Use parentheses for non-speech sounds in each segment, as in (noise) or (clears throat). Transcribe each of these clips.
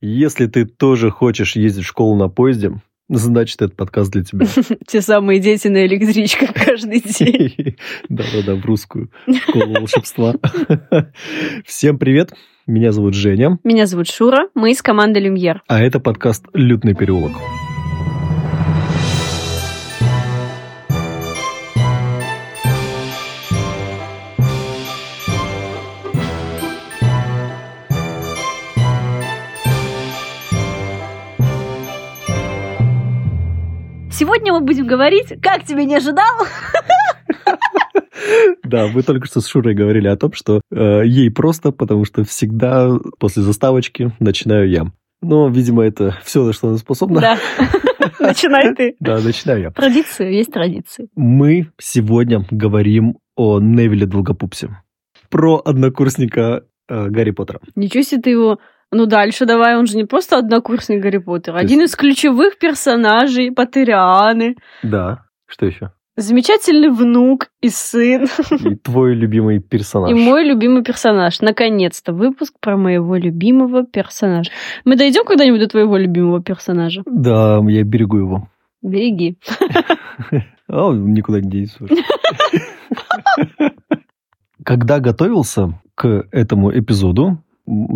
Если ты тоже хочешь ездить в школу на поезде, значит, этот подкаст для тебя. (laughs) Те самые дети на электричках (laughs) каждый день. (laughs) Да-да-да, в русскую школу волшебства. Всем привет, меня зовут Женя. Меня зовут Шура, мы из команды «Люмьер». А это подкаст «Лютный переулок». Сегодня мы будем говорить, как тебе не ожидал? Да, мы только что с Шурой говорили о том, что э, ей просто, потому что всегда после заставочки начинаю я. Но, видимо, это все, на что она способна. Да. (laughs) Начинай ты. Да, начинаю я. Традиции, есть традиции. Мы сегодня говорим о Невиле Долгопупсе. Про однокурсника э, Гарри Поттера. Ничего себе ты его ну, дальше давай, он же не просто однокурсник Гарри Поттера, один из ключевых персонажей Поттерианы. Да, что еще? Замечательный внук и сын. И твой любимый персонаж. И мой любимый персонаж. Наконец-то выпуск про моего любимого персонажа. Мы дойдем когда-нибудь до твоего любимого персонажа? Да, я берегу его. Береги. (laughs) А он никуда не денется уже. (laughs) Когда готовился к этому эпизоду,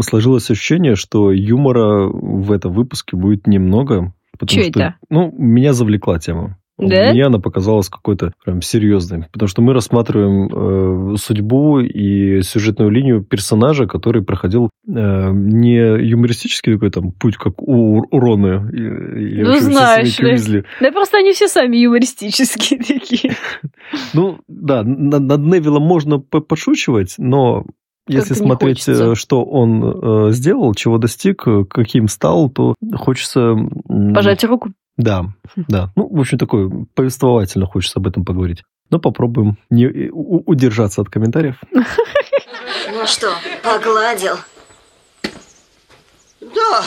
сложилось ощущение, что юмора в этом выпуске будет немного. Потому Че что, это? Ну, меня завлекла тема. Да? Мне она показалась какой-то прям серьезной. Потому что мы рассматриваем э, судьбу и сюжетную линию персонажа, который проходил э, не юмористический такой там путь, как у, у Роны. Или, ну, знаешь ли. Да просто они все сами юмористические (laughs) такие. Ну, да, над Невиллом можно пошучивать, но если смотреть, э, что он э, сделал, чего достиг, э, каким стал, то хочется... Пожать руку? Да, да. Ну, в общем, такое повествовательно хочется об этом поговорить. Но попробуем не удержаться от комментариев. Ну что, погладил? Да.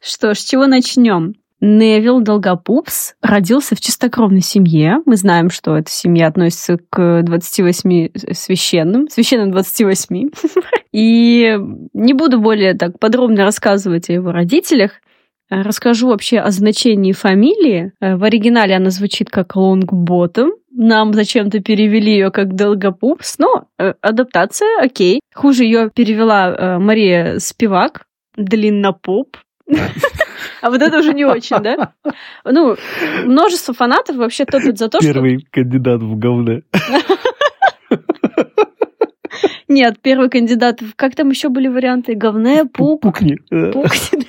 Что ж, с чего начнем? Невил Долгопупс родился в чистокровной семье. Мы знаем, что эта семья относится к 28 священным, священным 28. (laughs) И не буду более так подробно рассказывать о его родителях. Расскажу вообще о значении фамилии. В оригинале она звучит как Лонгботом. Нам зачем-то перевели ее как Долгопупс, но э, адаптация, окей. Хуже ее перевела э, Мария Спивак, Длиннопоп. А вот это уже не очень, да? Ну, множество фанатов вообще топят за то, что... Первый кандидат в говне. Нет, первый кандидат... Как там еще были варианты? Говне, пук... Пукни. Пукни,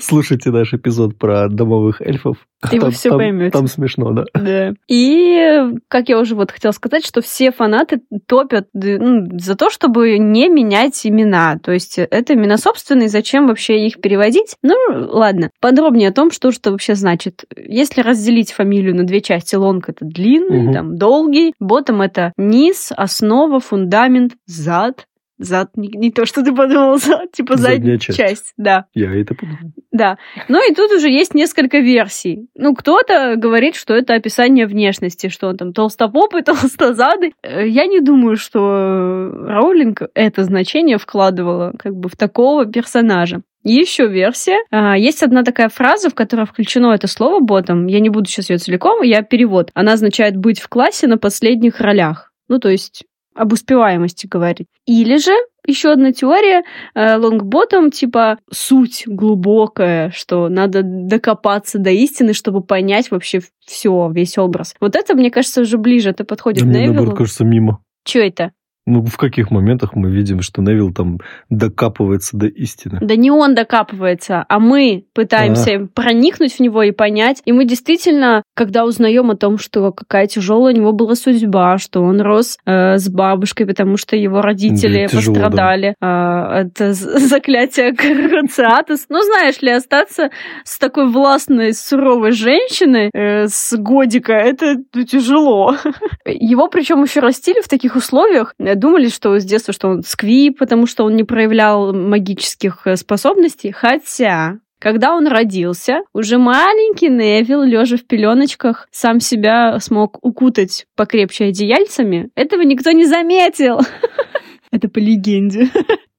Слушайте наш эпизод про домовых эльфов. И там, вы все там, поймете. Там смешно, да. Да. И, как я уже вот хотела сказать, что все фанаты топят ну, за то, чтобы не менять имена. То есть это имена собственные, зачем вообще их переводить? Ну, ладно. Подробнее о том, что что вообще значит. Если разделить фамилию на две части, лонг это длинный, угу. там долгий, ботом это низ, основа, фундамент, зад. Зад, не, не то, что ты подумал, (laughs) зад, типа задняя, задняя часть. часть. Да. Я это подумал. Да. Ну и тут уже есть несколько версий. Ну, кто-то говорит, что это описание внешности, что он там толстопопый, (laughs) толстозадый. Э, я не думаю, что Роулинг это значение вкладывала как бы в такого персонажа. Еще версия. А, есть одна такая фраза, в которой включено это слово ботом. Я не буду сейчас ее целиком, я перевод. Она означает быть в классе на последних ролях. Ну, то есть об успеваемости говорит. Или же еще одна теория э, лонгботом, типа суть глубокая, что надо докопаться до истины, чтобы понять вообще все, весь образ. Вот это, мне кажется, уже ближе, это подходит да Невилу. Мне, наоборот, кажется, мимо. Что это? Ну, в каких моментах мы видим, что Невил там докапывается до истины? Да не он докапывается, а мы пытаемся а. проникнуть в него и понять. И мы действительно, когда узнаем о том, что какая тяжелая у него была судьба, что он рос э, с бабушкой, потому что его родители да, тяжело, пострадали да. э, от заклятия (laughs) Крациатус. Ну, знаешь ли, остаться с такой властной, суровой женщиной э, с годика, это тяжело. (laughs) Его причем еще растили в таких условиях, думали, что с детства, что он сквип, потому что он не проявлял магических э, способностей. Хотя когда он родился, уже маленький Невил, лежа в пеленочках, сам себя смог укутать покрепче одеяльцами. Этого никто не заметил. (laughs) Это по легенде.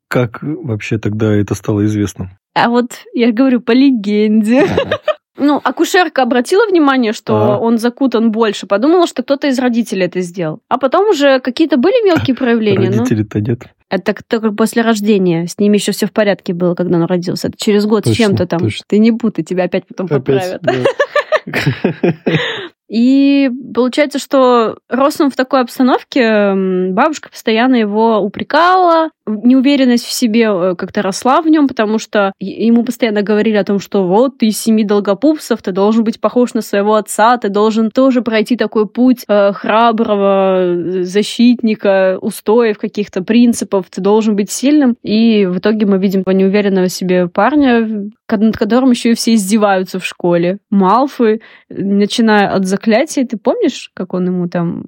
как вообще тогда это стало известно? А вот я говорю по легенде. Ну, акушерка обратила внимание, что а. он закутан больше, подумала, что кто-то из родителей это сделал. А потом уже какие-то были мелкие проявления. Родителей-то нет. Это только после рождения. С ними еще все в порядке было, когда он родился. Это через год точно, с чем-то там. Точно. Ты не путай, тебя опять потом опять, поправят. Да. (laughs) И получается, что рос он в такой обстановке, бабушка постоянно его упрекала, неуверенность в себе э, как-то росла в нем, потому что ему постоянно говорили о том, что вот ты из семи долгопупсов, ты должен быть похож на своего отца, ты должен тоже пройти такой путь э, храброго защитника, устоев каких-то принципов, ты должен быть сильным. И в итоге мы видим неуверенного в себе парня, над которым еще и все издеваются в школе. Малфы, начиная от заклятий, ты помнишь, как он ему там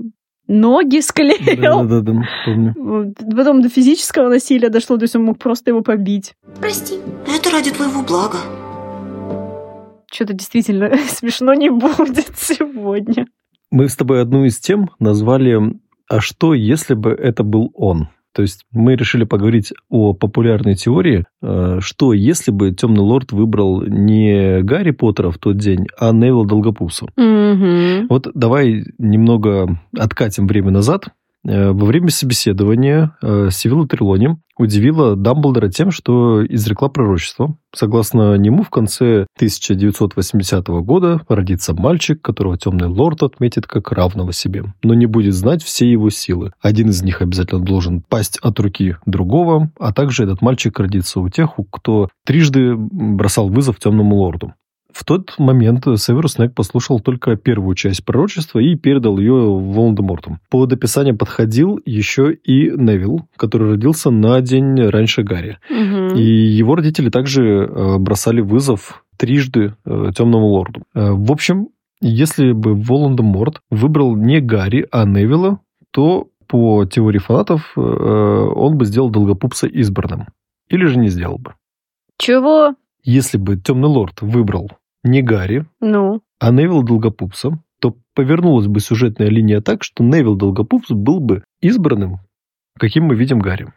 ноги склеил. Да, да, да, помню. (laughs) Потом до физического насилия дошло, то есть он мог просто его побить. Прости, это ради твоего блага. Что-то действительно (laughs) смешно не будет сегодня. Мы с тобой одну из тем назвали «А что, если бы это был он?» То есть мы решили поговорить о популярной теории, э, что если бы Темный Лорд выбрал не Гарри Поттера в тот день, а Невилла Долгопупса. Угу. Вот давай немного откатим время назад во время собеседования э, Сивилла Трелони удивила Дамблдора тем, что изрекла пророчество. Согласно нему, в конце 1980 года родится мальчик, которого Темный Лорд отметит как равного себе, но не будет знать все его силы. Один из них обязательно должен пасть от руки другого, а также этот мальчик родится у тех, кто трижды бросал вызов Темному Лорду. В тот момент Северус Снег послушал только первую часть пророчества и передал ее Волан-де-Морту. Под описание подходил еще и Невил, который родился на день раньше Гарри. Угу. И его родители также э, бросали вызов трижды э, Темному Лорду. Э, в общем, если бы Волан-де-Морт выбрал не Гарри, а Невилла, то по теории фанатов он бы сделал Долгопупса избранным. Или же не сделал бы. Чего? Если бы Темный Лорд выбрал не Гарри, ну. а Невил Долгопупса, то повернулась бы сюжетная линия так, что Невил Долгопупс был бы избранным, каким мы видим Гарри.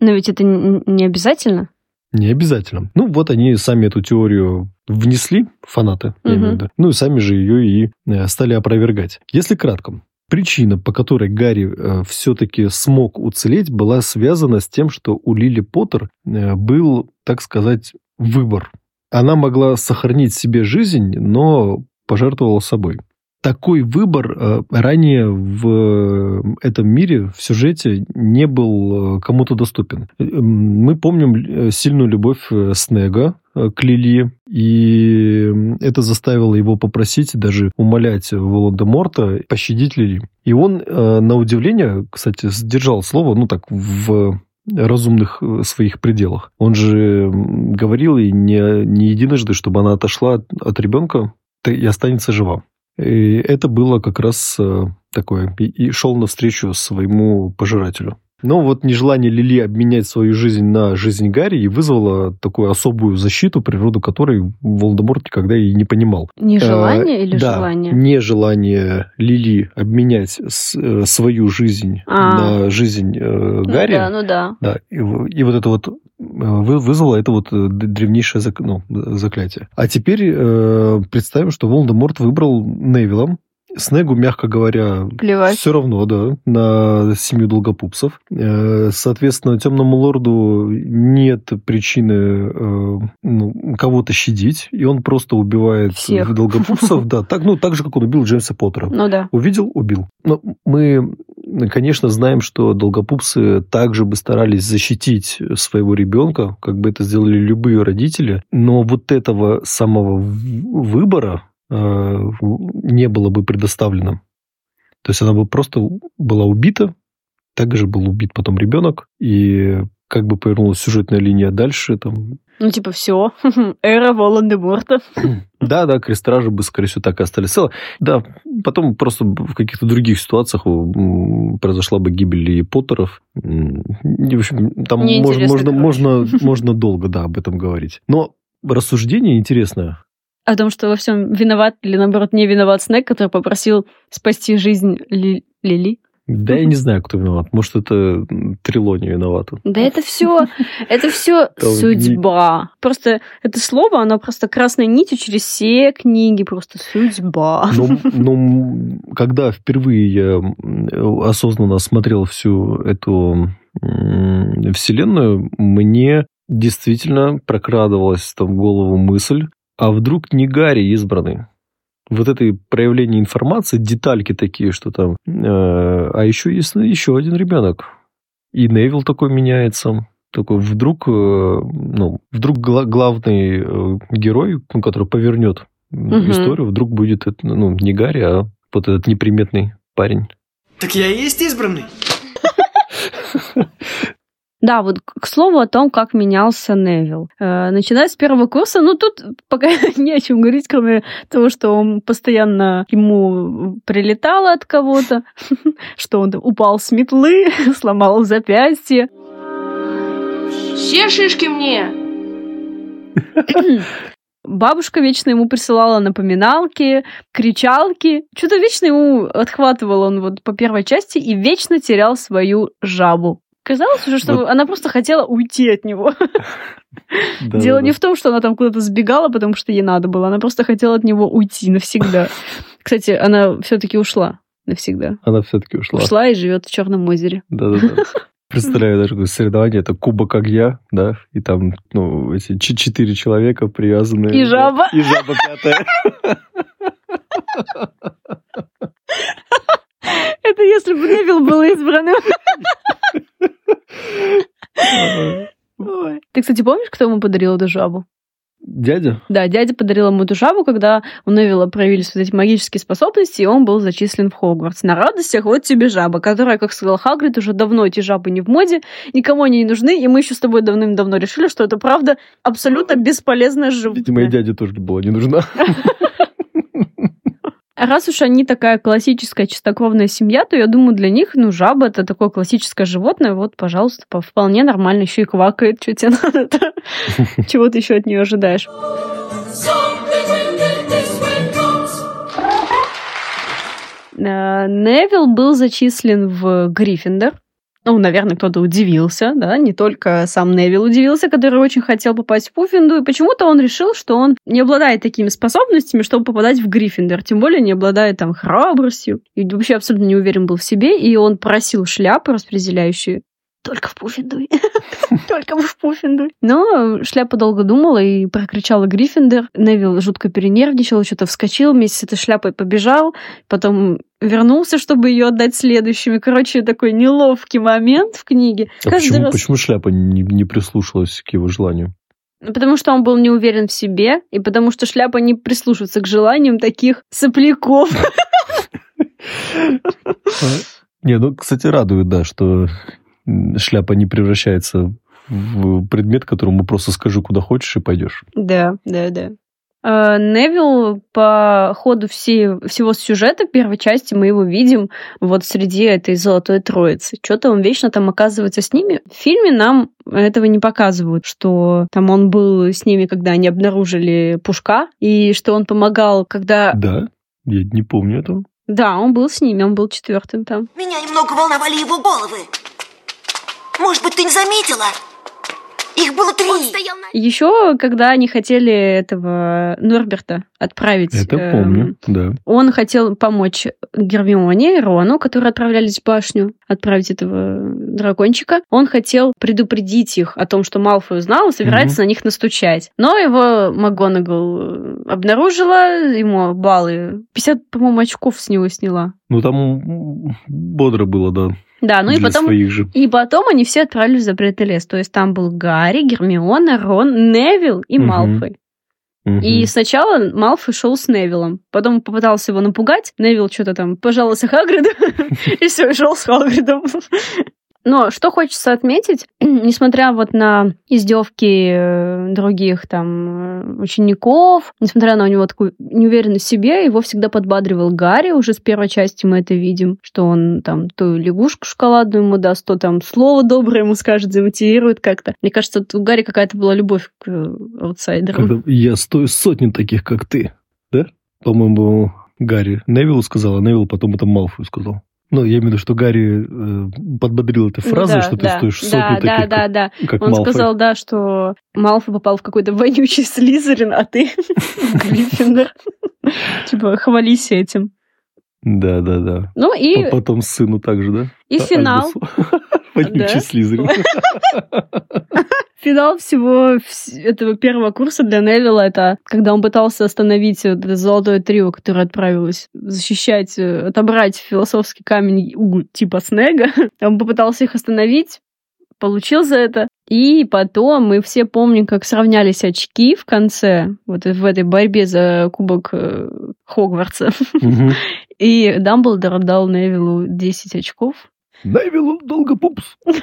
Но ведь это не обязательно. Не обязательно. Ну, вот они сами эту теорию внесли, фанаты, я имею в виду. Ну, и сами же ее и э, стали опровергать. Если кратко, причина, по которой Гарри э, все-таки смог уцелеть, была связана с тем, что у Лили Поттер э, был, так сказать, выбор она могла сохранить себе жизнь, но пожертвовала собой. Такой выбор э, ранее в этом мире, в сюжете, не был э, кому-то доступен. Мы помним э, сильную любовь Снега к Лили, и это заставило его попросить, даже умолять Волан-де-Морта пощадить Лили. И он, на удивление, кстати, сдержал слово, ну так, в разумных э, своих пределах. Он же говорил и не, не единожды, чтобы она отошла от ребенка и останется жива. И это было как раз э, такое. И, и шел навстречу своему пожирателю. Но вот нежелание Лили обменять свою жизнь на жизнь Гарри вызвало такую особую защиту, природу которой Волдеморт никогда и не понимал. Нежелание э, или да, желание? нежелание Лили обменять с, э, свою жизнь а. на жизнь э, Гарри. Ну да, ну да. да и, и вот это вот э, вызвало это вот э, древнейшее зак, ну, заклятие. А теперь э, представим, что Волдеморт выбрал Невилла, Снегу, мягко говоря, Плевать. все равно, да, на семью долгопупсов. Э, соответственно, темному лорду нет причины э, ну, кого-то щадить, и он просто убивает Всех. (laughs) долгопупсов, да, так, ну, так же, как он убил Джеймса Поттера. Ну да. Увидел, убил. Но мы, конечно, знаем, что долгопупсы также бы старались защитить своего ребенка, как бы это сделали любые родители, но вот этого самого выбора, не было бы предоставлено. То есть она бы просто была убита, также был убит потом ребенок, и как бы повернулась сюжетная линия дальше, там... Ну, типа, все, (laughs) эра Волан-де-Морта. (laughs) Да, да, крестражи бы, скорее всего, так и остались целы. Да, потом просто в каких-то других ситуациях произошла бы гибель и Поттеров. В общем, там можно, можно, можно, можно долго, да, об этом говорить. Но рассуждение интересное о том, что во всем виноват или, наоборот, не виноват Снег, который попросил спасти жизнь Ли... Лили. Да я не знаю, кто виноват. Может, это Трилони виновата. Да это все, (laughs) это все судьба. Просто это слово, оно просто красной нитью через все книги, просто судьба. Но, (laughs) но когда впервые я осознанно осмотрел всю эту вселенную, мне действительно прокрадывалась там в голову мысль, а вдруг не Гарри избранный? вот это проявление информации, детальки такие, что там... Э, а еще есть еще один ребенок. И Невил такой меняется. Такой вдруг, э, ну, вдруг гла- главный э, герой, ну, который повернет угу. историю, вдруг будет, ну, не Гарри, а вот этот неприметный парень. Так я и есть избранный. (laughs) Да, вот к слову о том, как менялся Невил. Э, начиная с первого курса, ну тут пока (laughs) не о чем говорить, кроме того, что он постоянно ему прилетало от кого-то, (laughs) что он упал с метлы, (laughs) сломал запястье. Все шишки мне! (clears throat) Бабушка вечно ему присылала напоминалки, кричалки. Что-то вечно ему отхватывал он вот по первой части и вечно терял свою жабу. Казалось уже, что вот. она просто хотела уйти от него. Да, (laughs) (laughs) Дело да, не да. в том, что она там куда-то сбегала, потому что ей надо было. Она просто хотела от него уйти навсегда. (laughs) Кстати, она все-таки ушла навсегда. Она все-таки ушла. Ушла и живет в Черном озере. Да-да-да. Представляю даже такое соревнование, это кубок огня, да, и там, ну, эти четыре человека привязанные. И жаба. И жаба пятая. Это если бы Невил был избранным. Ты, кстати, помнишь, кто ему подарил эту жабу? Дядя? Да, дядя подарил ему эту жабу, когда у Невилла проявились вот эти магические способности, и он был зачислен в Хогвартс. На радостях вот тебе жаба, которая, как сказал Хагрид, уже давно эти жабы не в моде, никому они не нужны, и мы еще с тобой давным-давно решили, что это правда абсолютно бесполезное животное. Видимо, и дяде тоже была не нужна. (laughs) раз уж они такая классическая чистокровная семья, то я думаю, для них, ну, жаба это такое классическое животное, вот, пожалуйста, вполне нормально, еще и квакает, что тебе (laughs) надо (laughs) Чего ты еще от нее ожидаешь? Э, Невил был зачислен в Гриффиндор. Ну, наверное, кто-то удивился, да, не только сам Невил удивился, который очень хотел попасть в Пуффинду, и почему-то он решил, что он не обладает такими способностями, чтобы попадать в Гриффиндор, тем более не обладает там храбростью, и вообще абсолютно не уверен был в себе, и он просил шляпу распределяющую, только в Пуффиндуй. (laughs) (laughs) Только в Пуффиндуй. Но шляпа долго думала и прокричала Гриффиндор. Невил жутко перенервничал, что-то вскочил, вместе с этой шляпой побежал, потом вернулся, чтобы ее отдать следующими. Короче, такой неловкий момент в книге. А почему, раз... почему шляпа не, не прислушалась к его желанию? Ну, потому что он был не уверен в себе, и потому что шляпа не прислушивается к желаниям таких сопляков. (laughs) Не, ну, кстати, радует, да, что шляпа не превращается в предмет, которому просто скажи, куда хочешь, и пойдешь. Да, да, да. А, Невил по ходу всей, всего сюжета первой части мы его видим вот среди этой золотой троицы. Что-то он вечно там оказывается с ними. В фильме нам этого не показывают, что там он был с ними, когда они обнаружили Пушка, и что он помогал, когда... Да, я не помню этого. Да, он был с ними, он был четвертым там. Меня немного волновали его головы. Может быть, ты не заметила? Их было три. Еще, когда они хотели этого Норберта отправить... Это э, помню, да. Он хотел помочь Гермионе и Рону, которые отправлялись в башню, отправить этого дракончика. Он хотел предупредить их о том, что Малфой узнал и собирается угу. на них настучать. Но его МакГонагал обнаружила, ему баллы... 50, по-моему, очков с него сняла. Ну, там бодро было, да. Да, ну и потом, и потом они все отправились в запретный лес. То есть там был Гарри, Гермиона, Рон, Невил и угу. Малфой. Угу. И сначала Малфой шел с Невилом, потом попытался его напугать. Невил что-то там пожаловался Хагриду, и все, шел с Хагридом. (laughs) Но что хочется отметить, (clears throat) несмотря вот на издевки э, других там э, учеников, несмотря на у него такую неуверенность в себе, его всегда подбадривал Гарри, уже с первой части мы это видим, что он там то лягушку шоколадную ему даст, то там слово доброе ему скажет, замотивирует как-то. Мне кажется, у Гарри какая-то была любовь к э, аутсайдерам. Я стою сотни таких, как ты, да? По-моему, Гарри Невиллу сказал, а Невилл потом это Малфою сказал. Ну, я имею в виду, что Гарри э, подбодрил этой фразой, Да, что ты да, стоишь сотню да, да, как, да, да. как Он Малфой. сказал, да, что Малфой попал в какой-то вонючий слизерин, а ты в (laughs) Гриффиндор. Типа, хвались этим. Да, да, да. Ну и, А потом сыну также, да? и А- финал. (laughs) Вонючий. Слизерин. (laughs) Финал всего вс- этого первого курса для Невилла это когда он пытался остановить вот это золотое трио, которое отправилось защищать, э, отобрать философский камень у типа Снега. (laughs) Он попытался их остановить, получил за это. И потом мы все помним, как сравнялись очки в конце, вот в этой борьбе за кубок э, Хогвартса. Мгм. (laughs) И Дамблдор дал Невиллу 10 очков. Невилл долго пупс. (laughs)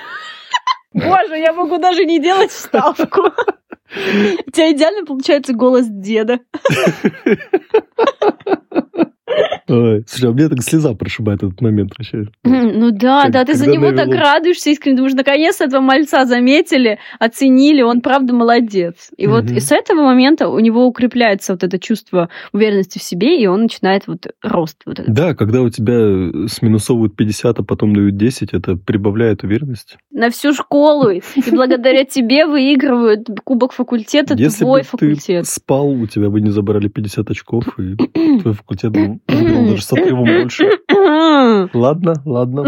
Боже, я могу даже не делать вставку. У тебя идеально получается голос деда. (laughs) Ой, Слушай, а мне так слеза прошибает этот момент вообще. (laughs) Ну да, Как- да, ты за него так Невилл- радуешься искренне, думаешь, наконец этого мальца заметили, оценили, он правда молодец. И вот Мгм. и с этого момента у него укрепляется вот это чувство уверенности в себе, и он начинает вот рост вот этот. Да, когда у тебя сминусовывают 50, а потом дают 10, это прибавляет уверенность. На всю школу, и благодаря тебе выигрывают кубок факультета, Если твой бы факультет. ты спал, у тебя бы не забрали 50 очков, и (clears throat) твой факультет был выиграл даже с отрывом больше. (laughs) Ладно, ладно.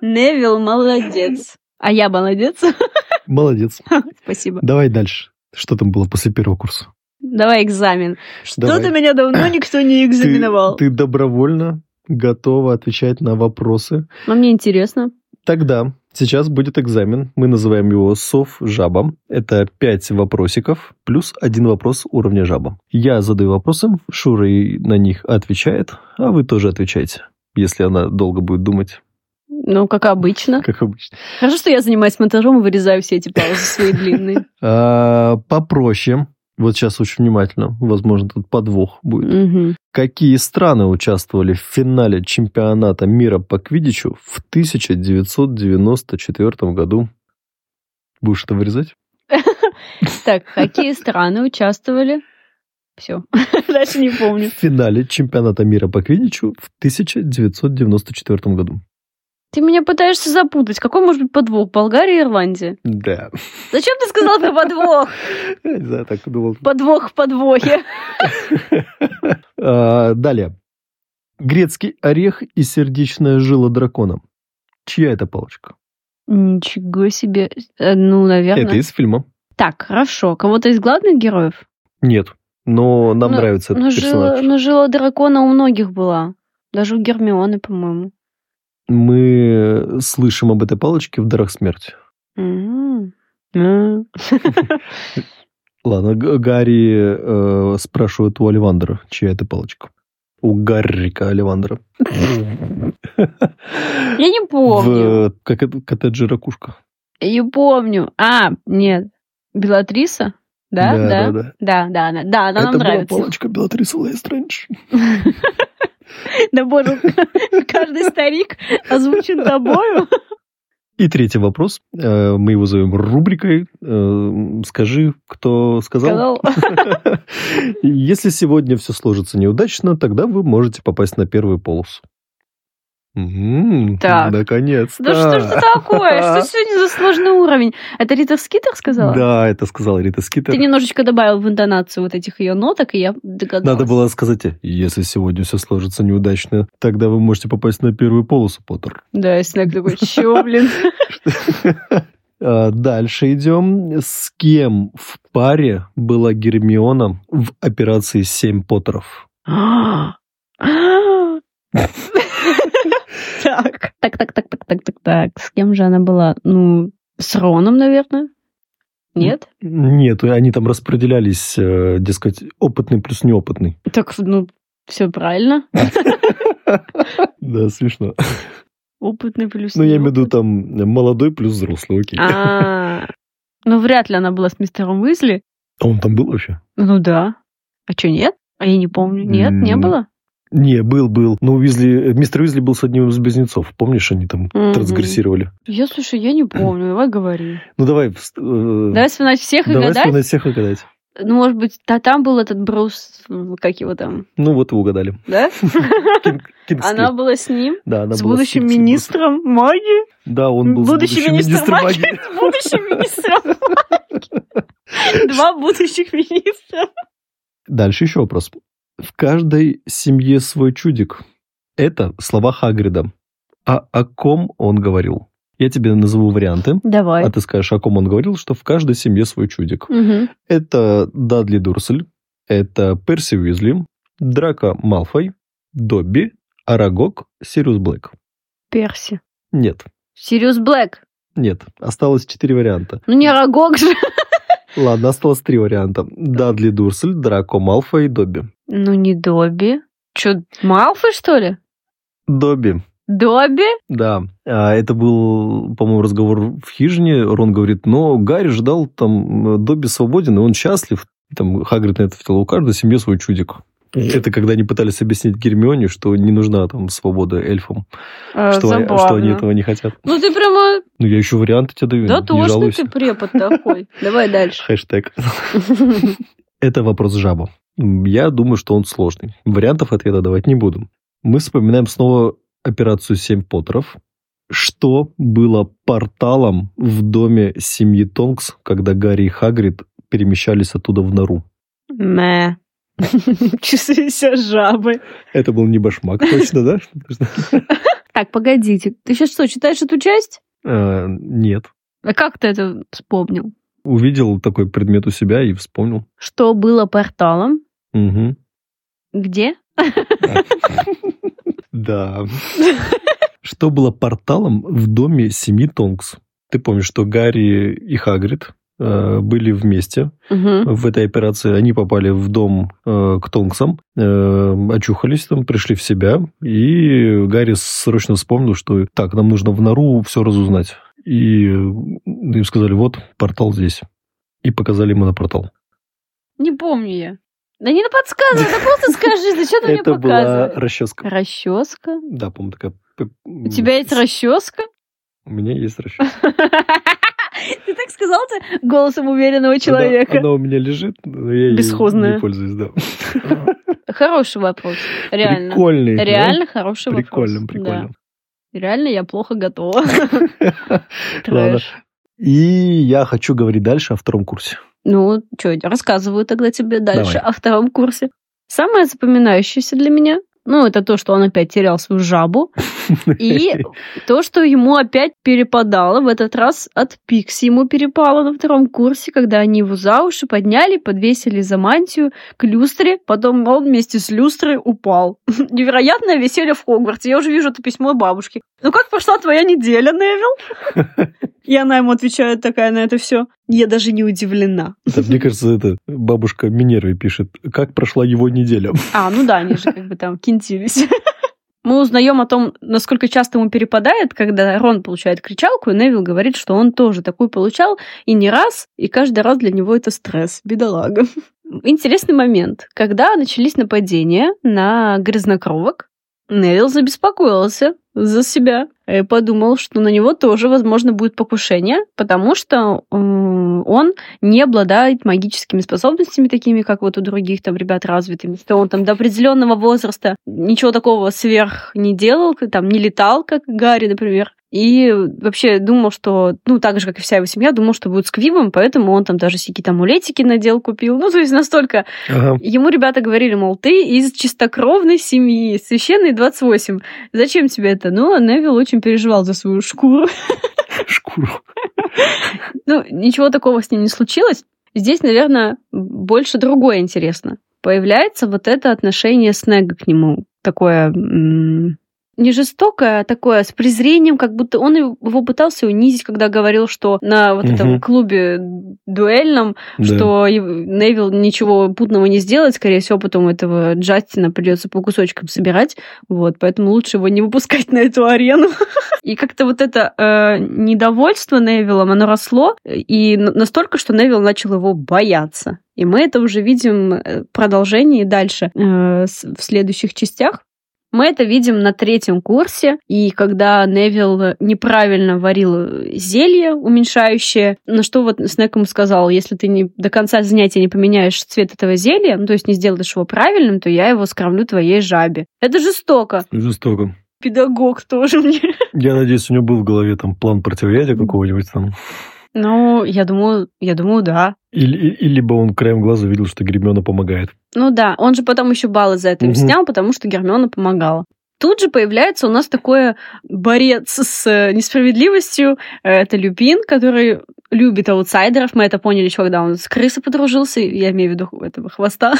Невил молодец. А я молодец? Молодец. Спасибо. Давай дальше. Что там было после первого курса? Давай экзамен. Что-то меня давно никто не Ты, экзаменовал. ты добровольно готова отвечать на вопросы. Но мне интересно. Тогда сейчас будет экзамен. Мы называем его сов жаба. Это пять вопросиков плюс один вопрос уровня жаба. Я задаю вопросы, Шура на них отвечает, а вы тоже отвечаете, если она долго будет думать, Ну, как обычно. как обычно. Хорошо, что я занимаюсь монтажом и вырезаю все эти паузы свои длинные. (laughs) А, попроще. Вот сейчас очень внимательно. Возможно, тут подвох будет. Мгм. Какие страны участвовали в финале чемпионата мира по квиддичу в 1994 году? Будешь это вырезать? (laughs) Так, какие страны участвовали? Все. (laughs) Дальше не помню. В финале чемпионата мира по квиддичу в 1994 году. Ты меня пытаешься запутать. Какой может быть подвох? Болгария и Ирландия. Да. Зачем ты сказал про подвох? Я не знаю, так думал. Подвох в подвохе. А, Далее. Грецкий орех и сердечная жила дракона. Чья это палочка? Ничего себе. Э, Ну, наверное. Это из фильма. Так, хорошо. Кого-то из главных героев? Нет. Но нам Ну, нравится этот жила, персонаж. ну, жила дракона у многих была. Даже у Гермионы, по-моему. Мы слышим об этой палочке в «Дарах смерти». М. М. (laughs) Ладно, Гарри э, спрашивает у Оливандера, чья это палочка. У Гаррика Оливандера. Я не помню. В как это, коттедже ракушка. Я не помню. А, нет. Белатриса? Да, Да, да. да, да. Да, да, она, да, она это нам была нравится. палочка Белатрисы Лейстрендж. (laughs) Да боже, (laughs) каждый старик озвучен тобою. И третий вопрос. Э, Мы его зовем рубрикой. Э, Скажи, кто сказал? Сказал. (laughs) Если сегодня все сложится неудачно, тогда вы можете попасть на первую полосу. М, Так. Наконец-то. Да что ж это такое? (laughs) Что сегодня за сложный уровень? Это Рита Скитер сказала? Да, это сказала Рита Скитер. Ты немножечко добавил в интонацию вот этих ее ноток, и я догадалась. Надо было сказать, если сегодня все сложится неудачно, тогда вы можете попасть на первую полосу, Поттер. Да, и Снег такой, чё, блин? (laughs) А, Дальше идем. С кем в паре была Гермиона в операции «Семь Поттеров»? (gasps) (laughs) Так. Так, так, так, так, так, так, так. С кем же она была? Ну, с Роном, наверное. Нет? Нет, они там распределялись, э, дескать, опытный плюс неопытный. Так, ну, все правильно. (laughs) Да, смешно. Опытный плюс Ну, я имею в виду там молодой плюс взрослый, окей. А, ну, вряд ли она была с мистером Уизли. А он там был вообще? Ну да. А что, нет? А я не помню. Нет, не было? Не, был, был. Но Уизли, мистер Уизли был с одним из близнецов. Помнишь, они там Мгм. трансгрессировали? Я, слушай, я не помню. Давай говори. Ну, давай... э, Давай вспоминать всех и давай гадать. вспоминать всех и гадать. Ну, может быть, да, там был этот Брус, как его там, Ну, вот вы угадали. да? (laughs) Она была с ним, Да, она с была будущим Кингсли. министром магии. Да, он был с Будущий будущим министр министром магии. магии. с (laughs) будущим министром (laughs) магии. Два будущих министра. Дальше еще вопрос. В каждой семье свой чудик. Это слова Хагрида. А о ком он говорил? Я тебе назову варианты, Давай. а ты скажешь, о ком он говорил, что в каждой семье свой чудик. Мгм. Это Дадли Дурсль, это Перси Уизли, Драко Малфой, Добби, Арагог, Сириус Блэк. Перси. Нет, Сириус Блэк. нет, осталось четыре варианта. Ну, не Арагог же. Ладно, осталось три варианта. Дадли Дурсль, Драко Малфой и Добби. Ну, не Добби. Че, Малфой, что ли? Добби, Добби? да. А, это был, по-моему, разговор в хижине. Рон говорит, но Гарри ждал, там, Добби свободен, и он счастлив. Там Хагрид на это ответил, у каждой семьи свой чудик. Это когда они пытались объяснить Гермионе, что не нужна там свобода эльфам, А, что, они, что они этого не хотят. Ну, ты прямо... Ну, я еще варианты тебе даю. Да точно ты препод такой. Давай дальше. Хэштег. (laughs) Это вопрос жаба. Я думаю, что он сложный. Вариантов ответа давать не буду. Мы вспоминаем снова операцию «Семь Поттеров». Что было порталом в доме семьи Тонкс, когда Гарри и Хагрид перемещались оттуда в нору? Мэ. (laughs) Чувствую себя жабой. Это был не башмак, точно, да? (laughs) Так, погодите. Ты сейчас что, читаешь эту часть? Э, Нет. А как ты это вспомнил? Увидел такой предмет у себя и вспомнил. Что было порталом? Мгм. Где? Да. Что было порталом в доме семьи Тонкс? Ты помнишь, что Гарри и Хагрид э, были вместе Мгм. в этой операции. Они попали в дом э, к Тонксам, э, очухались там, пришли в себя, и Гарри срочно вспомнил, что так, нам нужно в нору все разузнать. И им сказали, вот, портал здесь. И показали ему на портал. Не помню я. Да не подсказывай, да просто скажи, зачем ты мне Это была показываешь? расческа. Расческа? Да, по-моему, такая... У тебя есть расческа? У меня есть расческа. (laughs) Ты так сказал ты голосом уверенного человека. она у меня лежит, но я ей Бесхозная. не пользуюсь, да. (laughs) Хороший вопрос. Реально. Прикольный. да? Реально хороший вопрос. прикольно. Да. Реально я плохо готова. (laughs) Ладно. И я хочу говорить дальше о втором курсе. Ну, что, рассказываю тогда тебе дальше Давай. о втором курсе. Самое запоминающееся для меня, ну, это то, что он опять терял свою жабу, (laughs) и то, что ему опять перепадало, в этот раз от Пикси ему перепало на втором курсе, когда они его за уши подняли, подвесили за мантию к люстре, потом он вместе с люстрой упал. (laughs) Невероятное веселье в Хогвартсе. Я уже вижу это письмо бабушки. Ну как прошла твоя неделя, Невил? (laughs) И она ему отвечает такая на это все. Я даже не удивлена. Это, мне кажется, это бабушка Минервы пишет, как прошла его неделя. А, ну да, они же как бы там кинтились. Мы узнаем о том, насколько часто ему перепадает, когда Рон получает кричалку, и Невил говорит, что он тоже такую получал, и не раз, и каждый раз для него это стресс. Бедолага. (laughs) Интересный момент. Когда начались нападения на грязнокровок, Невил забеспокоился за себя и подумал, что на него тоже, возможно, будет покушение, потому что он не обладает магическими способностями, такими, как вот у других там ребят развитыми, что он там до определенного возраста ничего такого сверх не делал, там не летал, как Гарри, например. И вообще думал, что, ну, так же, как и вся его семья, думал, что будет с Квивом, поэтому он там даже какие-то амулетики надел, купил. Ну, то есть настолько Ага. Ему ребята говорили, мол, ты из чистокровной семьи, священный 28. Зачем тебе это? Ну, Невил очень переживал за свою шкуру. (laughs) Шкуру. Ну, ничего такого с ним не случилось. Здесь, наверное, больше другое интересно. Появляется вот это отношение Снега к нему. Такое не жестокое, а такое с презрением, как будто он его пытался унизить, когда говорил, что на вот этом Мгм. клубе дуэльном Да. что Невил ничего путного не сделает, скорее всего, потом этого Джастина придется по кусочкам собирать, вот, поэтому лучше его не выпускать (laughs) на эту арену. И как-то вот это э, недовольство Невилом, оно росло, и настолько, что Невил начал его бояться. И мы это уже видим э, продолжение и дальше э, в следующих частях. Мы это видим на третьем курсе, и когда Невил неправильно варил зелье уменьшающее, на что вот Снэк ему сказал, если ты не, до конца занятия не поменяешь цвет этого зелья, ну, то есть не сделаешь его правильным, то я его скормлю твоей жабе. Это жестоко. Жестоко. Педагог тоже мне. Я надеюсь, у него был в голове там план противоядия какого-нибудь там. Ну, я думаю, я думаю, да. Или, и- либо он краем глаза видел, что Гермиона помогает. Ну да, он же потом еще баллы за это Мгм. снял, потому что Гермиона помогала. Тут же появляется у нас такой борец с э, несправедливостью. Э, Это Люпин, который любит аутсайдеров. Мы это поняли еще, когда он с крысой подружился. Я имею в виду этого хвоста.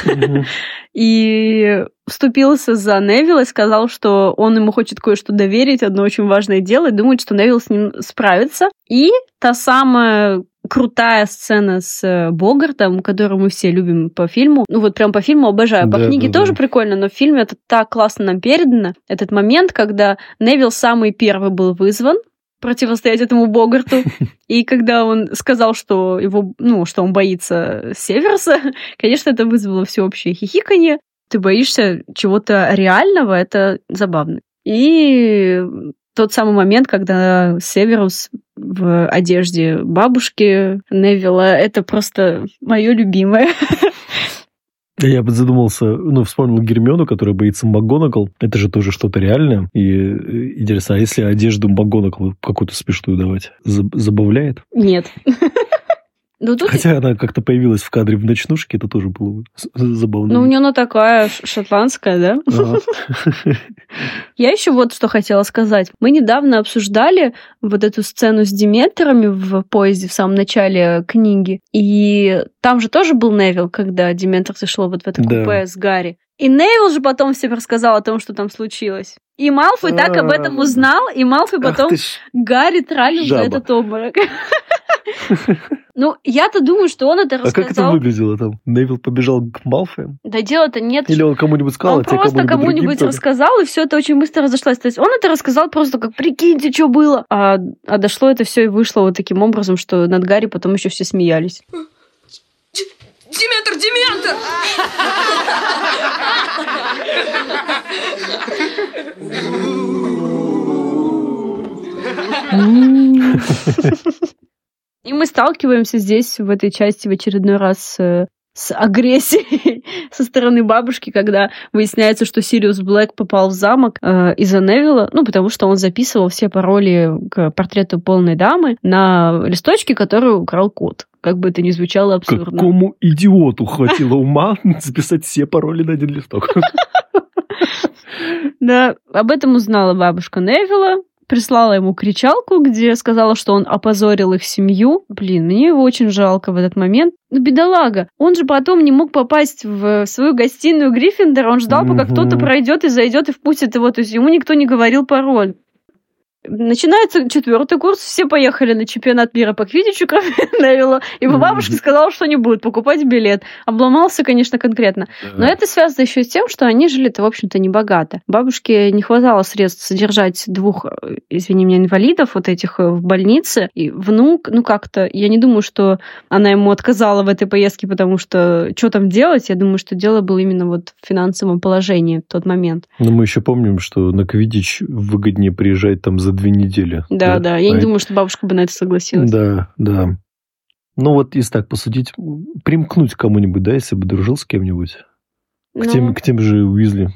(laughs) И вступился за Невилла и сказал, что он ему хочет кое-что доверить, одно очень важное дело, и думает, что Невилл с ним справится. И та самая крутая сцена с э, Богартом, которую мы все любим по фильму. Ну вот прям по фильму обожаю. По Да, книге да, тоже да. прикольно, но в фильме это так классно нам передано. Этот момент, когда Невилл самый первый был вызван противостоять этому Богарту. (laughs) И когда он сказал, что его, ну, что он боится Северса, (laughs) конечно, это вызвало всеобщее хихиканье. Ты боишься чего-то реального, это забавно. И тот самый момент, когда Северус в одежде бабушки Невилла, это просто мое любимое. Я бы задумался, ну, вспомнил Гермиону, которая боится МакГонагал. Это же тоже что-то реальное. И э, интересно, а если одежду МакГонагал какую-то смешную давать? Заб- Забавляет? Нет. Ну, тут Хотя она как-то появилась в кадре в ночнушке, это тоже было забавно. Ну, у нее она такая шотландская, да? (laughs) Я еще вот что хотела сказать. Мы недавно обсуждали вот эту сцену с Диметрами в поезде в самом начале книги. И там же тоже был Невил, когда Диметр зашло вот в это Да. купе с Гарри. И Невил же потом всем рассказал о том, что там случилось. И Малфой так об этом А. узнал, и Малфой потом. Гарри тралил за этот обморок. (laughs) (laughs) Ну, я-то думаю, что он это А как это рассказал. выглядело там? Невил побежал к Малфоям? Да дела-то нет. Или он кому-нибудь сказал, Он а просто кому-нибудь тоже? рассказал, и все это очень быстро разошлось. То есть он это рассказал просто как прикиньте, что было. А, а дошло это все и вышло вот таким образом, что над Гарри потом еще все смеялись. Диметр, Диметр! (laughs) И мы сталкиваемся здесь, в этой части, в очередной раз э, с агрессией (laughs) со стороны бабушки, когда выясняется, что Сириус Блэк попал в замок э, из-за Невилла, ну, потому что он записывал все пароли к портрету полной дамы на листочке, который украл кот. Как бы это ни звучало абсурдно. Какому идиоту хватило ума (laughs) записать все пароли на один листок? (laughs) Да, об этом узнала бабушка Невилла, прислала ему кричалку, где сказала, что он опозорил их семью. Блин, мне его очень жалко в этот момент. Ну, бедолага. Он же потом не мог попасть в свою гостиную Гриффиндора. Он ждал, пока Мгм. кто-то пройдет и зайдет и впустит его. То есть ему никто не говорил пароль. Начинается четвертый курс, все поехали на чемпионат мира по квиддичу, кроме (laughs) Невилла. Его бабушка сказала, что не будет покупать билет. Обломался, конечно, конкретно. Но это связано еще с тем, что они жили-то, в общем-то, не богато. Бабушке не хватало средств содержать двух, э, извини меня, инвалидов вот этих э, в больнице. И внук, ну как-то, я не думаю, что она ему отказала в этой поездке, потому что что там делать? Я думаю, что дело было именно вот в финансовом положении в тот момент. Но мы еще помним, что на Квидич выгоднее приезжать там за две недели. Да, да, я не А думаю, что бабушка бы на это согласилась. Да, да. Ну вот, если так посудить, примкнуть кому-нибудь, да, если бы дружил с кем-нибудь. К, Ну, тем, к тем же Уизли.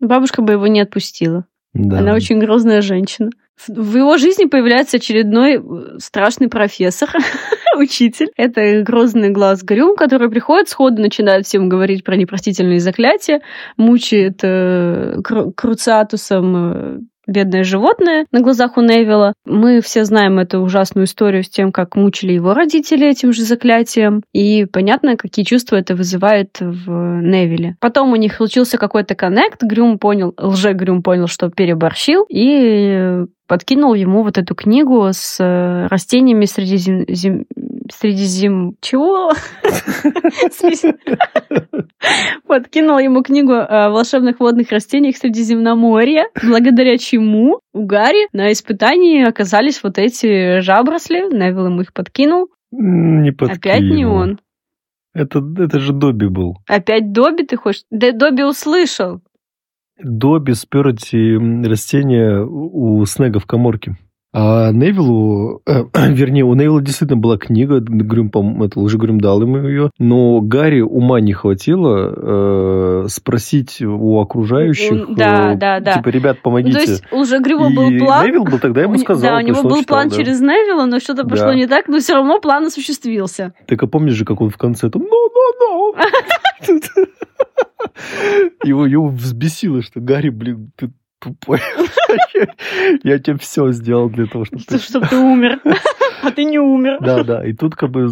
Бабушка бы его не отпустила. Да. Она очень грозная женщина. В- его жизни появляется очередной э, страшный професор, (laughs) учитель. Это грозный глаз Грюм, который приходит сходу, начинает всем говорить про непростительные заклятия, мучает э, кру- круциатусом э, бедное животное на глазах у Невилла. Мы все знаем эту ужасную историю с тем, как мучили его родители этим же заклятием. И понятно, какие чувства это вызывает в Невиле. Потом у них случился какой-то коннект. Грюм понял, лже-Грюм понял, что переборщил. И подкинул ему вот эту книгу с э, растениями зем- Средизем... Чего? Среди- Подкинул ему книгу о волшебных водных растениях Средиземноморья, благодаря чему у Гарри на испытании оказались вот эти жабросли. Невилл ему их подкинул. Не Опять не подкинул. он. Это, это же Добби был. Опять Добби ты хочешь? Да Добби услышал. Добби спер эти растения у Снега в коморке. А Невилу, э, (clears throat) вернее, у Невилла действительно была книга, Грюм, это Лжегрюм дал ему ее, но Гарри ума не хватило э, спросить у окружающих, да, э, да, да. типа, ребят, помогите. Ну, то есть у Лжегрюма был план. Невилл был тогда ему сказал. Да, у него был план да. через Невилла, но что-то да. пошло не так, но все равно план осуществился. Так а помнишь же, как он в конце там, no, no, no. (laughs) Его, его взбесило, что Гарри, блин, ты тупой. (laughs) Я тебе все сделал для того, чтобы ты... Чтобы ты умер. (laughs) А ты не умер. Да, да. И тут как бы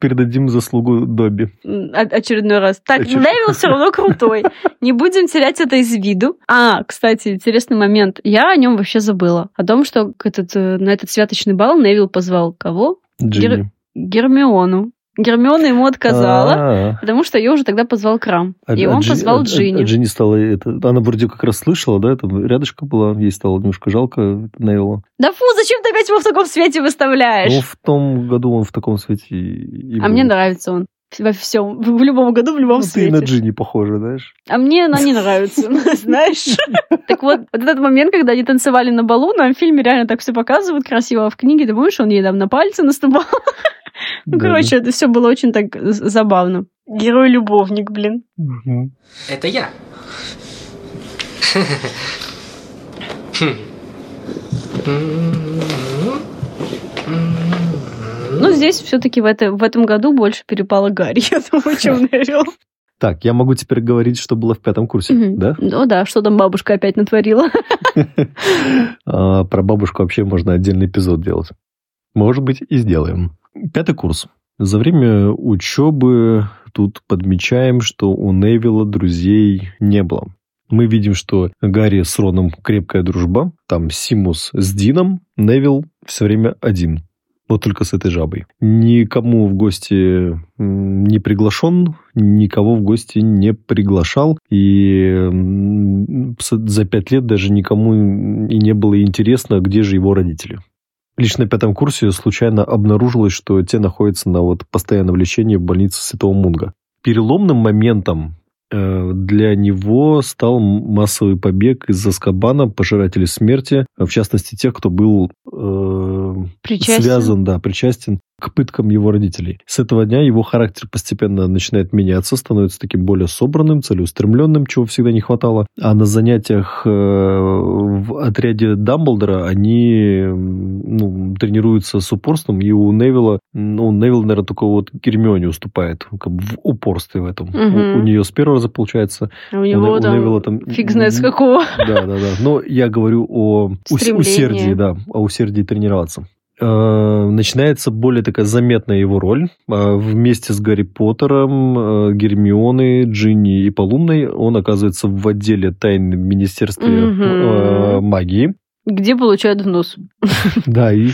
передадим заслугу Добби. Очередной раз. Так, Очеред... Невил все равно крутой. Не будем терять это из виду. А, кстати, интересный момент. Я о нем вообще забыла. О том, что этот, э, на этот святочный бал Невил позвал кого? Джинни. Гермиону. Гермиона ему отказала, А-а-а. потому что ее уже тогда позвал Крам. А, и он а позвал а, Джинни. А, Джинни стала... Это, она вроде как раз слышала, да? Там рядышком была. Ей стало немножко жалко Невилла. Да фу, зачем ты опять его в таком свете выставляешь? Ну, в том году он в таком свете и, и А был. мне нравится он во всем, в любом году, в любом ну, свете. Ты на Джинни похожа, знаешь? А мне она не нравится, (laughs) знаешь? Так вот, вот этот момент, когда они танцевали на балу, нам в фильме реально так все показывают красиво, а в книге, ты помнишь, он ей там на пальцы наступал? (laughs) Ну, короче, это все было очень так забавно. Герой-любовник, блин. Это я. (laughs) Ну, здесь все-таки в, это, в этом году больше перепало Гарри, (laughs) я думаю, чем (laughs) Невилл. Так, я могу теперь говорить, что было в пятом курсе, mm-hmm. да? Ну да, что там бабушка опять натворила. (laughs) А, про бабушку вообще можно отдельный эпизод делать. Может быть, и сделаем. Пятый курс. За время учебы тут подмечаем, что у Невилла друзей не было. Мы видим, что Гарри с Роном крепкая дружба, там Симус с Дином, Невилл все время один. Вот только с этой жабой. Никому в гости не приглашен, никого в гости не приглашал. И за пять лет даже никому и не было интересно, где же его родители. Лишь на пятом курсе случайно обнаружилось, что те находятся на вот постоянном лечении в больнице Святого Мунга. Переломным моментом для него стал массовый побег из Аскабана пожирателей смерти, в частности тех, кто был э, связан, да, причастен к пыткам его родителей. С этого дня его характер постепенно начинает меняться, становится таким более собранным, целеустремленным, чего всегда не хватало. А на занятиях э, в отряде Дамблдора они ну, тренируются с упорством, и у Невилла, ну, Невилл, наверное, только вот Гермионе уступает как бы в упорстве в этом. Угу. У, у нее с первого раза получается. А у него у, там, Невилла там фиг знает с какого. Да, да, да. Но я говорю о усердии, да, о усердии тренироваться. Э, начинается более такая заметная его роль. Э, вместе с Гарри Поттером, э, Гермионой, Джинни и Полумной он оказывается в отделе тайны Министерства угу. магии. Где получают в нос. (laughs) Да, и,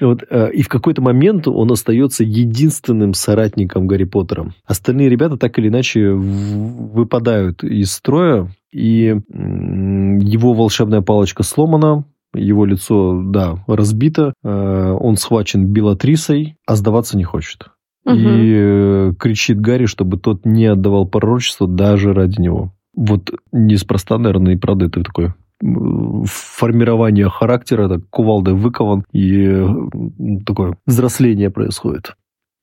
вот, и в какой-то момент он остается единственным соратником Гарри Поттера. Остальные ребята так или иначе выпадают из строя, и его волшебная палочка сломана, его лицо, да, разбито, э, он схвачен Белатрисой, а сдаваться не хочет. Угу. И э, кричит Гарри, чтобы тот не отдавал пророчество даже ради него. Вот неспроста, наверное, и правда это такое формирование характера, так кувалдой выкован, и э, такое взросление происходит.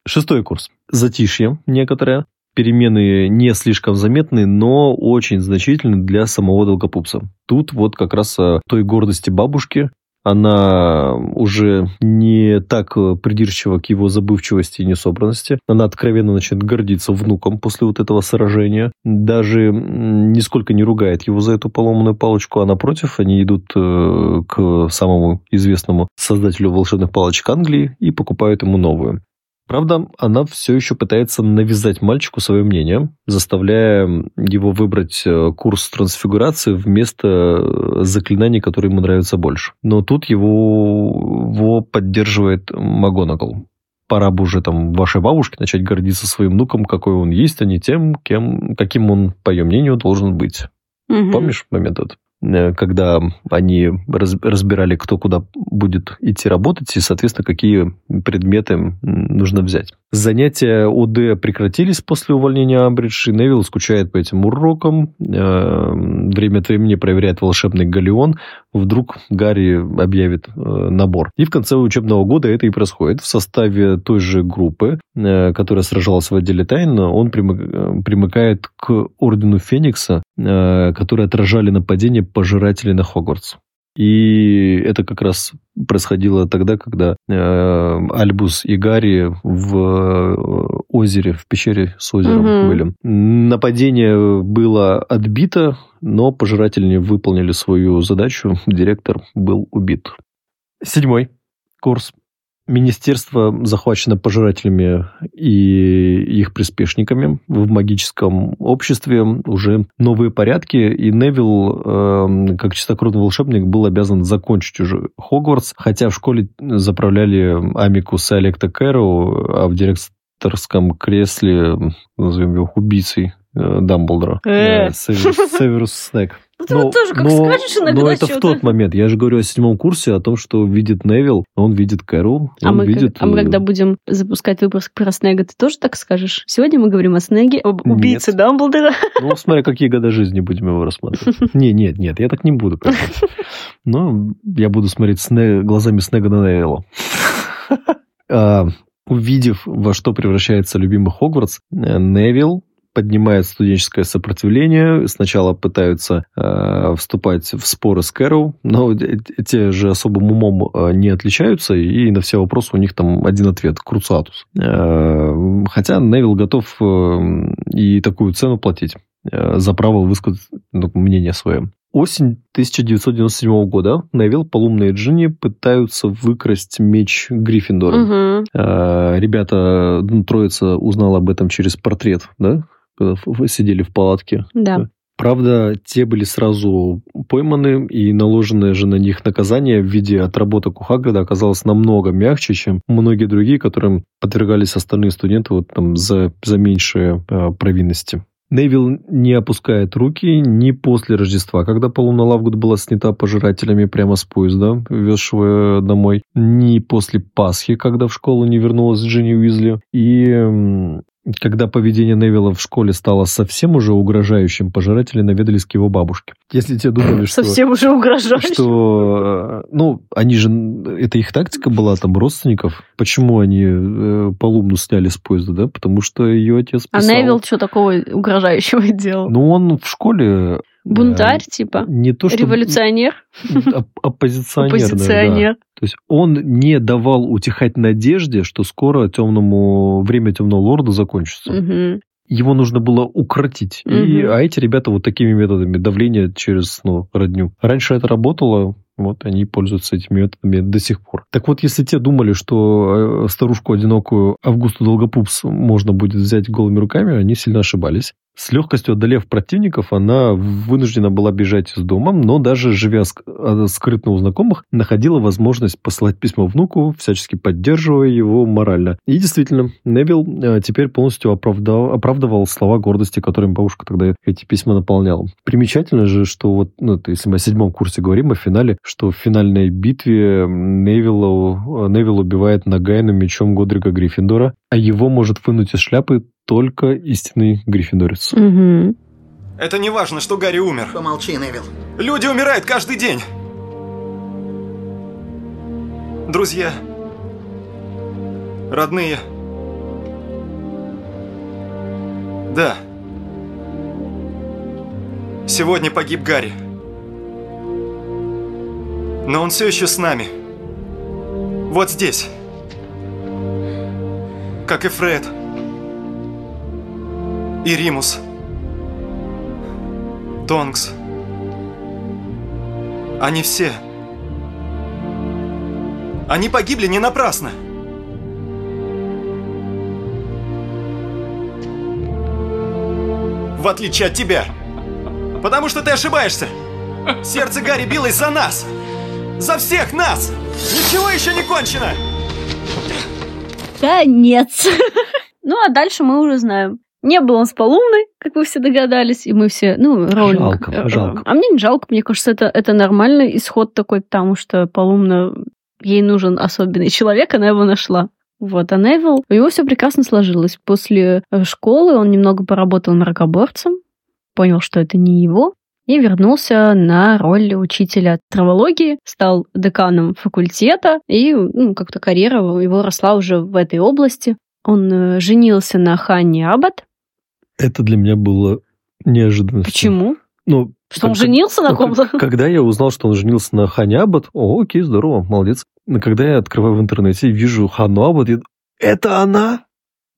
Шестой курс. Затишье некоторое перемены не слишком заметны, но очень значительны для самого Долгопупса. Тут вот как раз о той гордости бабушки, она уже не так придирчива к его забывчивости и несобранности. Она откровенно начинает гордиться внуком после вот этого сражения. Даже нисколько не ругает его за эту поломанную палочку, а напротив, они идут э, к самому известному создателю волшебных палочек Англии и покупают ему новую. Правда, она все еще пытается навязать мальчику свое мнение, заставляя его выбрать э, курс трансфигурации вместо э, заклинаний, которые ему нравятся больше. Но тут его, его поддерживает МакГонагал. Пора бы уже там вашей бабушке начать гордиться своим внуком, какой он есть, а не тем, кем, каким он, по ее мнению, должен быть. Угу. Помнишь момент этот? Э, когда они разбирали, кто куда будет идти работать и, соответственно, какие предметы нужно взять. Занятия ОД прекратились после увольнения Амбридж, и Невилл скучает по этим урокам. Э, время от времени проверяет волшебный галеон. Вдруг Гарри объявит набор. И в конце учебного года это и происходит. В составе той же группы, которая сражалась в отделе тайн, он примыкает к Ордену Феникса, которые отражали нападение пожирателей на Хогвартс. И это как раз происходило тогда, когда э, Альбус и Гарри в э, озере, в пещере с озером угу. были. Нападение было отбито, но пожиратели не выполнили свою задачу. Директор был убит. Седьмой курс. Министерство захвачено пожирателями и их приспешниками. В магическом обществе уже новые порядки, и Невилл, э, как чистокровный волшебник, был обязан закончить уже Хогвартс, хотя в школе заправляли Амикус и Олекта Кэрроу, а в директорском кресле, назовем его убийцей, э, Дамблдора. Э. Северус Снег. Ну, ты но, вот тоже как но, скажешь иногда Но это в тот момент. Я же говорю о седьмом курсе, о том, что видит Невил, он видит Кэрол, а мы, видит... А мы когда будем запускать выпуск про Снега, ты тоже так скажешь? Сегодня мы говорим о Снеге, об убийце нет. Дамблдора. (laughs) Ну, смотря какие годы жизни будем его рассматривать. (laughs) Не, нет, нет, я так не буду. Но я буду смотреть глазами Снега на Невилла. (laughs) А, увидев, во что превращается любимый Хогвартс, э, Невилл поднимает студенческое сопротивление. Сначала пытаются э, вступать в споры с Кэрол, но те же особым умом э, не отличаются, и на все вопросы у них там один ответ – Круцатус. Э, хотя Невил готов э, и такую цену платить э, за право высказать ну, мнение свое. Осень 1997 года Невил, Полумна и Джинни пытаются выкрасть меч Гриффиндора. Угу. Ребята, ну, троица узнала об этом через портрет, да, сидели в палатке. Да. Правда, те были сразу пойманы, и наложенное же на них наказание в виде отработок у Хагрида оказалось намного мягче, чем многие другие, которым подвергались остальные студенты вот там за, за меньшие э, провинности. Невил не опускает руки ни после Рождества, когда Полуна Лавгуд была снята пожирателями прямо с поезда, везшего домой, ни после Пасхи, когда в школу не вернулась Джинни Уизли, и когда поведение Невилла в школе стало совсем уже угрожающим, пожиратели наведались к его бабушке. Если те думали, что... Совсем уже угрожающим. Что, э, ну, они же... Это их тактика была, там, родственников. Почему они э, Полумну сняли с поезда, да? Потому что ее отец а писал... А Невилл что такого угрожающего делал? Ну, он в школе Бунтарь, типа? Не то, что... Революционер? Оппозиционер, Оппозиционер. Да. То есть он не давал утихать надежде, что скоро темному время темного лорда закончится. Угу. Его нужно было укротить. Угу. И, а эти ребята вот такими методами давления через ну, родню. Раньше это работало, вот они пользуются этими методами до сих пор. Так вот, если те думали, что э, старушку одинокую Августу Долгопупс можно будет взять голыми руками, они сильно ошибались. С легкостью одолев противников, она вынуждена была бежать из дома, но даже живя а, скрытно у знакомых, находила возможность послать письмо внуку, всячески поддерживая его морально. И действительно, Невил а, теперь полностью оправдал, оправдывал слова гордости, которыми бабушка тогда эти письма наполняла. Примечательно же, что вот, ну, если мы о седьмом курсе говорим, о финале, что в финальной битве Невилл, Невилл убивает Нагайна мечом Годрига Гриффиндора, а его может вынуть из шляпы только истинный гриффиндорец. Угу. Это не важно, что Гарри умер. Помолчи, Невил. Люди умирают каждый день. Друзья. Родные. Да. Сегодня погиб Гарри. Но он все еще с нами. Вот здесь. Как и Фред и Римус. Тонкс. Они все. Они погибли не напрасно. В отличие от тебя. Потому что ты ошибаешься. Сердце Гарри билось за нас. За всех нас. Ничего еще не кончено. Конец. (laughs) Ну, а дальше мы уже знаем. Не был он с Полумной, как вы все догадались, и мы все, ну, Роулинг. Жалко, э, жалко. А мне не жалко, мне кажется, это, это нормальный исход такой, потому что Полумна, ей нужен особенный человек, она его нашла. Вот, а Невил, у него все прекрасно сложилось. После э, школы он немного поработал мракоборцем, понял, что это не его, и вернулся на роль учителя травологии, стал деканом факультета, и ну, как-то карьера его росла уже в этой области. Он э, женился на Ханне Аббат. Это для меня было неожиданно. Почему? Ну, Что он как- женился на ну, ком-то? Когда я узнал, что он женился на Хане Аббат, о, окей, здорово, молодец. Но когда я открываю в интернете и вижу Хану Аббат, я- это она?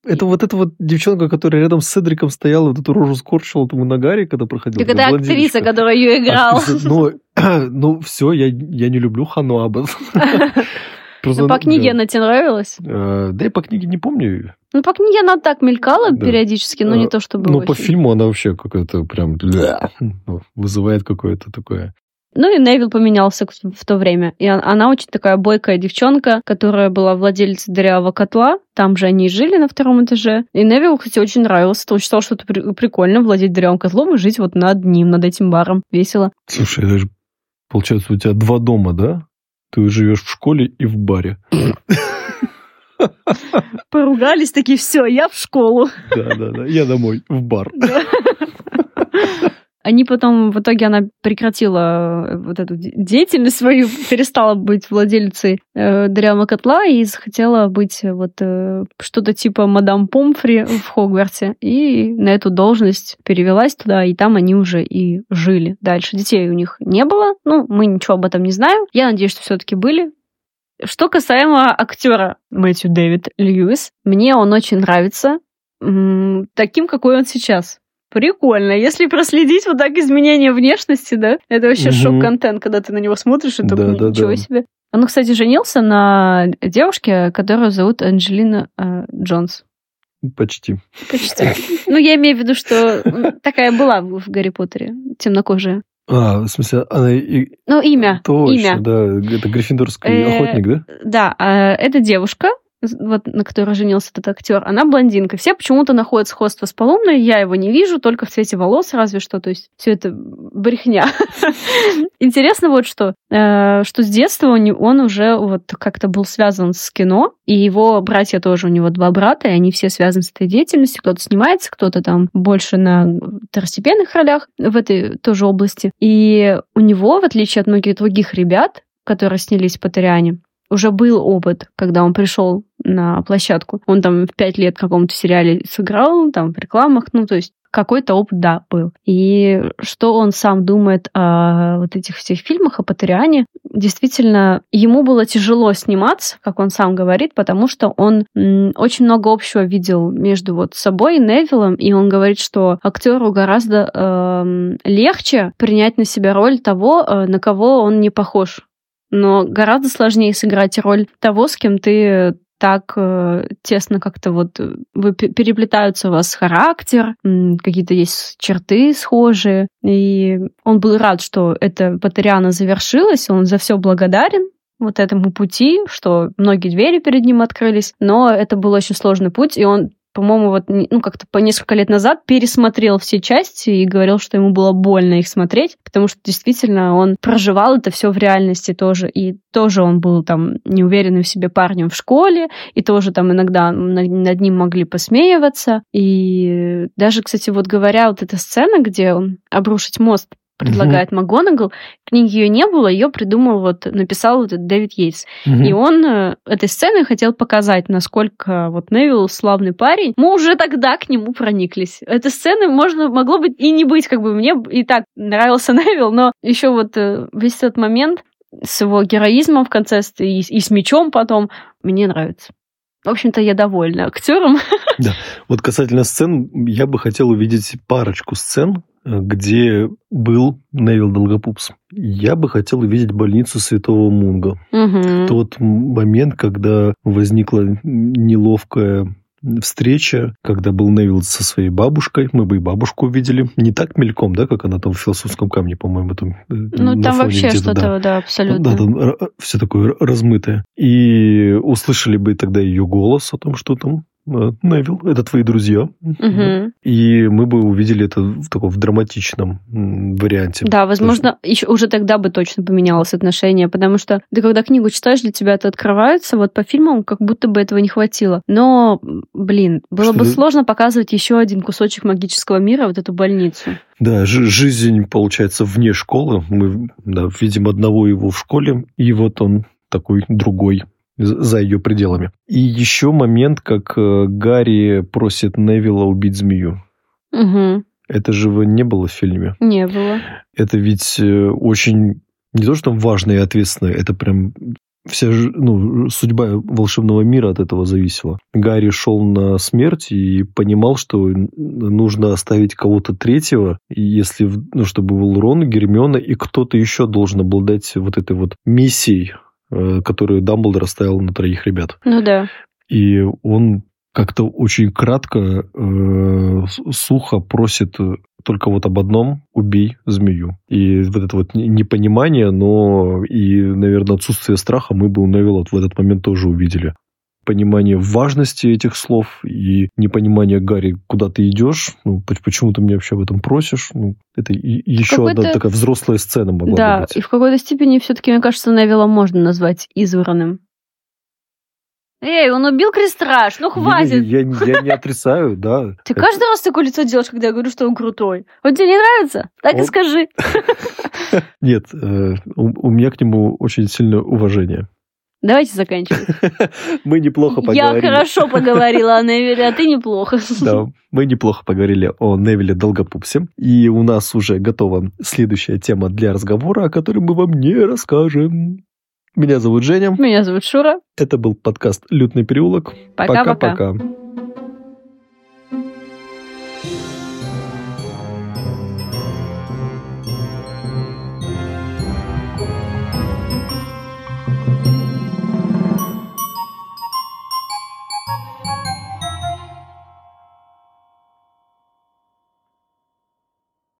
Это вот эта вот девчонка, которая рядом с Седриком стояла, вот эту рожу скорчила тому на Гарри, когда проходил. Так это актриса, которая ее играла. Актриса. Ну, (clears throat) ну все, я, я не люблю Хану Аббат. (laughs) Просто, Ну, по книге да. она тебе нравилась? Э, Да и по книге не помню ее. Ну, по книге она так мелькала Да. периодически, но не Э, то чтобы Ну, по фильму она вообще какая-то прям ну, вызывает какое-то такое. Ну и Невил поменялся в то время. И он- она очень такая бойкая девчонка, которая была владелицей дырявого котла. Там же они и жили на втором этаже. И Невил, кстати, очень нравилось. Он считал, что это при- прикольно владеть дырявым котлом и жить вот над ним, над этим баром. Весело. Слушай, это же, получается, у тебя два дома, да? Ты живешь в школе и в баре. Поругались такие, все, я в школу. Да, да, да. Я домой, в бар. Они потом, в итоге она прекратила э, вот эту де- деятельность свою, (laughs) перестала быть владелицей э, дырявого котла и захотела быть э, вот э, что-то типа мадам Помфри в Хогвартсе. И на эту должность перевелась туда, и там они уже и жили дальше. Детей у них не было, ну, мы ничего об этом не знаем. Я надеюсь, что все-таки были. Что касаемо актера Мэтью Дэвид Льюис, мне он очень нравится таким, какой он сейчас. Прикольно. Если проследить вот так изменения внешности, да, это вообще Мгм. шок-контент, когда ты на него смотришь, и только Да, да, ничего да. себе. Он, кстати, женился на девушке, которую зовут Анджелина э, Джонс. Почти. Почти. (laughs) Ну, я имею в виду, что такая была в Гарри Поттере, темнокожая. А, в смысле, она и... Ну, имя. Точно, имя. да. Это гриффиндорский Э, охотник, да? Да, а эта девушка, вот на которой женился этот актер, она блондинка. Все почему-то находят сходство с Поломной, я его не вижу, только в цвете волос разве что, то есть все это брехня. (laughs) Интересно вот что, э, что с детства он уже вот как-то был связан с кино, и его братья тоже, у него два брата, и они все связаны с этой деятельностью, кто-то снимается, кто-то там больше на второстепенных ролях в этой тоже области. И у него, в отличие от многих других ребят, которые снялись в Патериане, уже был опыт, когда он пришел на площадку. Он там в пять лет в каком-то сериале сыграл, там в рекламах, ну, то есть какой-то опыт, да, был. И что он сам думает о вот этих всех фильмах, о Патериане, действительно, ему было тяжело сниматься, как он сам говорит, потому что он очень много общего видел между вот собой и Невиллом, и он говорит, что актеру гораздо эм, легче принять на себя роль того, э, на кого он не похож но гораздо сложнее сыграть роль того, с кем ты так э, тесно как-то вот э, вы пе- переплетаются у вас характер, какие-то есть черты схожие. И он был рад, что эта Патериана завершилась, он за все благодарен вот этому пути, что многие двери перед ним открылись, но это был очень сложный путь, и он по-моему, вот, ну, как-то по несколько лет назад пересмотрел все части и говорил, что ему было больно их смотреть, потому что действительно он проживал это все в реальности тоже, и тоже он был там неуверенным в себе парнем в школе, и тоже там иногда на- над ним могли посмеиваться, и даже, кстати, вот говоря, вот эта сцена, где он обрушить мост предлагает МакГонагал, книги ее не было, ее придумал, вот, написал вот этот Дэвид Йейтс. Мгм. И он э, этой сценой хотел показать, насколько вот Невилл славный парень. Мы уже тогда к нему прониклись. Этой сцены можно, могло быть и не быть, как бы мне и так нравился (laughs) Невилл, но еще вот э, весь этот момент с его героизмом в конце и, и с мечом потом мне нравится. В общем-то, я довольна актером. (laughs) Вот касательно сцен, я бы хотел увидеть парочку сцен, э, где был Невил Долгопупс. Я бы хотел увидеть больницу Святого Мунга. Мгм. Тот момент, когда возникла неловкая встреча, когда был Невил со своей бабушкой. Мы бы и бабушку увидели. Не так мельком, да, как она там в философском камне, по-моему, там. э, Ну, там вообще где-то, да. что-то, да, абсолютно. Да, там все такое размытое. И услышали бы тогда ее голос о том, что там Невил, это твои друзья. Мгм. И мы бы увидели это в таком в драматичном варианте. Да, возможно, еще уже тогда бы точно поменялось отношение, потому что ты когда книгу читаешь, для тебя это открывается, вот по фильмам как будто бы этого не хватило. Но, блин, было Что бы ты- сложно показывать еще один кусочек магического мира, вот эту больницу. Да, жи- жизнь, получается, вне школы. Мы да, видим одного его в школе, и вот он такой другой за ее пределами. И еще момент, как э, Гарри просит Невилла убить змею. Угу. Это же не было в фильме. Не было. Это ведь э, очень не то, что там важно и ответственно, это прям вся ну, судьба волшебного мира от этого зависела. Гарри шел на смерть и понимал, что нужно оставить кого-то третьего, если, ну, чтобы был Рон, Гермиона и кто-то еще должен обладать вот этой вот миссией, которую Дамблдор оставил на троих ребят. Ну да. И он как-то очень кратко, э, сухо просит э, только вот об одном – убей змею. И вот это вот не- непонимание, но и, наверное, отсутствие страха мы бы у Невилла в этот момент тоже увидели. Понимание важности этих слов и непонимание Гарри, куда ты идешь, ну, поч- почему ты меня вообще об этом просишь. Ну, это и- еще одна такая взрослая сцена могла бы Да, быть. и в какой-то степени все-таки, мне кажется, Невилла можно назвать избранным. Эй, он убил Крестраж, ну хватит. Я, я- я не отрицаю, да. (laughs) Ты каждый раз такое лицо делаешь, когда я говорю, что он крутой. Он тебе не нравится? Так и Он- скажи. (laughs) Нет, э, у меня к нему очень сильное уважение. Давайте заканчивать. (laughs) Мы неплохо Я поговорили. хорошо поговорила о Невиле, а ты неплохо. (laughs) Да, мы неплохо поговорили о Невиле Долгопупсе. И у нас уже готова следующая тема для разговора, о которой мы вам не расскажем. Меня зовут Женя. Меня зовут Шура. Это был подкаст «Лютный переулок». Пока-пока.